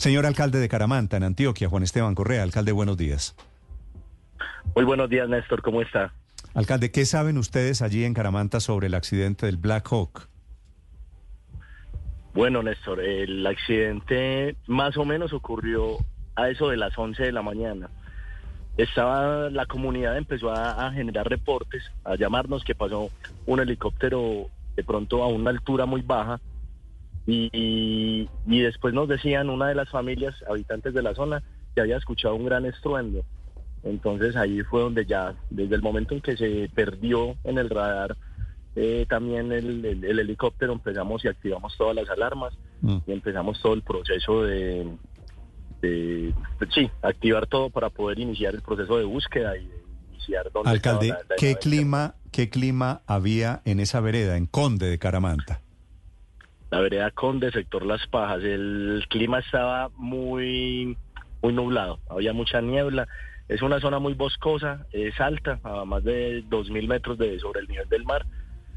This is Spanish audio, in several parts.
Señor alcalde de Caramanta, en Antioquia, Juan Esteban Correa. Alcalde, buenos días. Muy buenos días, Néstor. ¿Cómo está? Alcalde, ¿qué saben ustedes allí en Caramanta sobre el accidente del Black Hawk? Bueno, Néstor, el accidente más o menos ocurrió a eso de las 11 de la mañana. Estaba, la comunidad empezó a, generar reportes, a llamarnos que pasó un helicóptero de pronto a una altura muy baja y, y, después nos decían una de las familias habitantes de la zona que había escuchado un gran estruendo. Entonces ahí fue donde ya, desde el momento en que se perdió en el radar, eh, también el, helicóptero empezamos y activamos todas las alarmas mm. y empezamos todo el proceso de, sí, activar todo para poder iniciar el proceso de búsqueda y iniciar donde Alcalde, ¿qué clima, qué clima había en esa vereda, en Conde de Caramanta? La vereda Conde, sector Las Pajas, el clima estaba muy, muy nublado, había mucha niebla. Es una zona muy boscosa, es alta, a más de 2.000 metros de, sobre el nivel del mar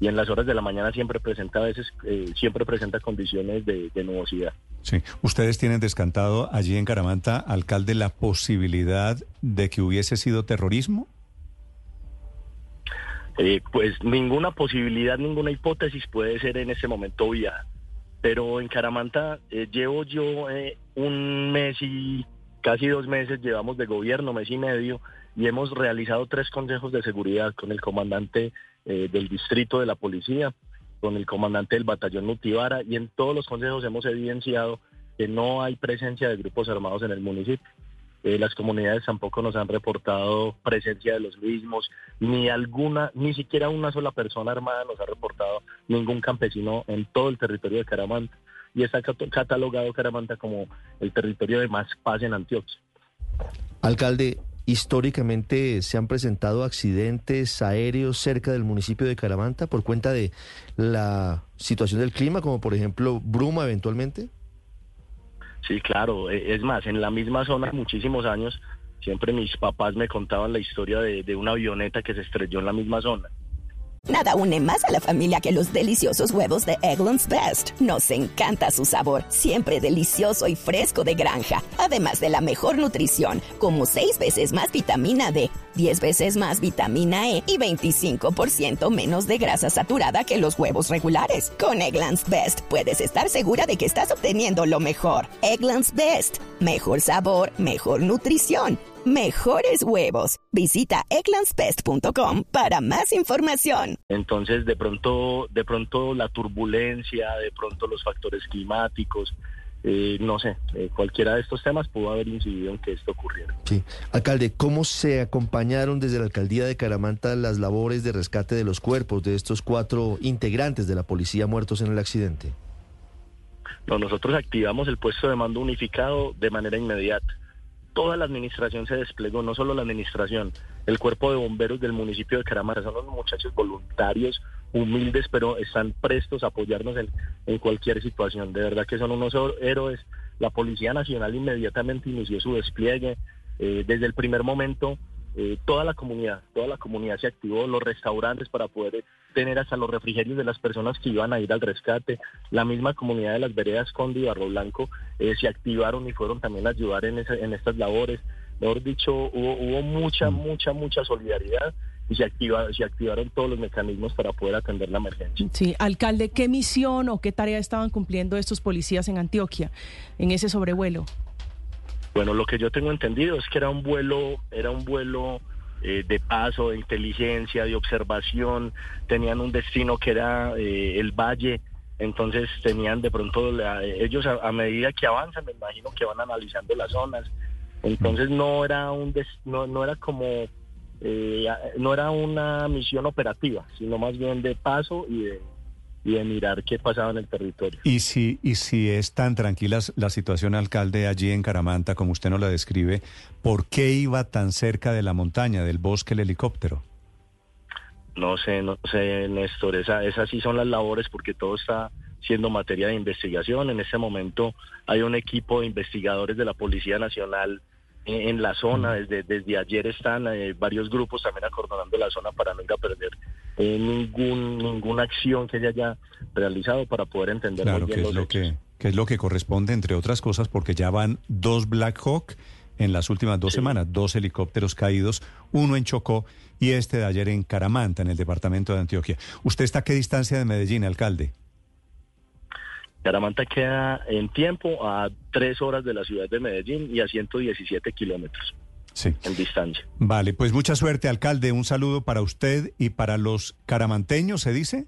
y en las horas de la mañana siempre presenta a veces eh, siempre presenta condiciones de, nubosidad. Sí, ustedes tienen descantado allí en Caramanta, alcalde, la posibilidad de que hubiese sido terrorismo. Eh, pues ninguna posibilidad, ninguna hipótesis puede ser en ese momento viada. Pero en Caramanta eh, llevo yo un mes y casi dos meses llevamos de gobierno, mes y medio, y hemos realizado tres consejos de seguridad con el comandante eh, del distrito de la policía, con el comandante del batallón Nutibara, y en todos los consejos hemos evidenciado que no hay presencia de grupos armados en el municipio. Eh, las comunidades tampoco nos han reportado presencia de los mismos, ni alguna, ni siquiera una sola persona armada nos ha reportado ningún campesino en todo el territorio de Caramanta. Y está catalogado Caramanta como el territorio de más paz en Antioquia. Alcalde, históricamente se han presentado accidentes aéreos cerca del municipio de Caramanta por cuenta de la situación del clima, como por ejemplo bruma eventualmente? Sí, claro. E, es más, en la misma zona, muchísimos años, siempre mis papás me contaban la historia de, una avioneta que se estrelló en la misma zona. Nada une más a la familia que los deliciosos huevos de Eggland's Best. Nos encanta su sabor, siempre delicioso y fresco de granja, además de la mejor nutrición, como 6 veces más vitamina D, 10 veces más vitamina E y 25% menos de grasa saturada que los huevos regulares. Con Eggland's Best puedes estar segura de que estás obteniendo lo mejor. Eggland's Best, mejor sabor, mejor nutrición mejores huevos. Visita eclanspest.com para más información. Entonces, de pronto, de pronto la turbulencia, de pronto los factores climáticos, eh, no sé, eh, cualquiera de estos temas pudo haber incidido en que esto ocurriera. Sí. Alcalde, ¿cómo se acompañaron desde la alcaldía de Caramanta las labores de rescate de los cuerpos de estos cuatro integrantes de la policía muertos en el accidente? No, nosotros activamos el puesto de mando unificado de manera inmediata toda la administración se desplegó, no solo la administración, el cuerpo de bomberos del municipio de Caramara, son los muchachos voluntarios, humildes, pero están prestos a apoyarnos en, cualquier situación. De verdad que son unos héroes. La Policía Nacional inmediatamente inició su despliegue. Eh, desde el primer momento eh, toda la comunidad, toda la comunidad se activó, los restaurantes para poder tener hasta los refrigerios de las personas que iban a ir al rescate, la misma comunidad de las veredas Conde y Barro Blanco eh, se activaron y fueron también a ayudar en, en estas labores. Mejor dicho, hubo, hubo mucha, mm. mucha, mucha solidaridad y se, activa, se activaron todos los mecanismos para poder atender la emergencia. Sí, alcalde, ¿qué misión o qué tarea estaban cumpliendo estos policías en Antioquia en ese sobrevuelo? Bueno, lo que yo tengo entendido es que era un vuelo, era un vuelo eh, de paso, de inteligencia, de observación, tenían un destino que era eh, el valle, entonces tenían de pronto, ellos a, medida que avanzan, me imagino que van analizando las zonas, entonces no era un, no, no era como, eh, no era una misión operativa, sino más bien de paso y de y de mirar qué pasaba en el territorio. Y si, y si es tan tranquila la situación, alcalde, allí en Caramanta, como usted nos la describe, ¿por qué iba tan cerca de la montaña, del bosque, el helicóptero? No sé, no sé, Néstor, esa, esas sí son las labores porque todo está siendo materia de investigación. En este momento hay un equipo de investigadores de la Policía Nacional en, la zona. Desde, desde ayer están eh, varios grupos también acordonando la zona para no ir a perder eh, ningún, ninguna acción que se haya realizado para poder entender claro, que es lo que, que es lo que corresponde, entre otras cosas, porque ya van dos Black Hawk en las últimas dos semanas, dos helicópteros caídos, uno en Chocó y este de ayer en Caramanta, en el departamento de Antioquia. ¿Usted está a qué distancia de Medellín, alcalde? Caramanta queda en tiempo a tres horas de la ciudad de Medellín y a 117 kilómetros sí. en distancia. Vale, pues mucha suerte, alcalde. Un saludo para usted y para los caramanteños, ¿se dice?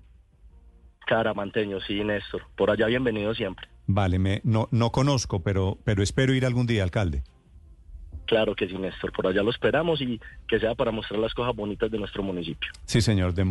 Caramanteños, sí, Néstor. Por allá bienvenido siempre. Vale, me, no, no conozco, pero, pero espero ir algún día, alcalde. Claro que sí, Néstor. Por allá lo esperamos y que sea para mostrar las cosas bonitas de nuestro municipio. Sí, señor. De...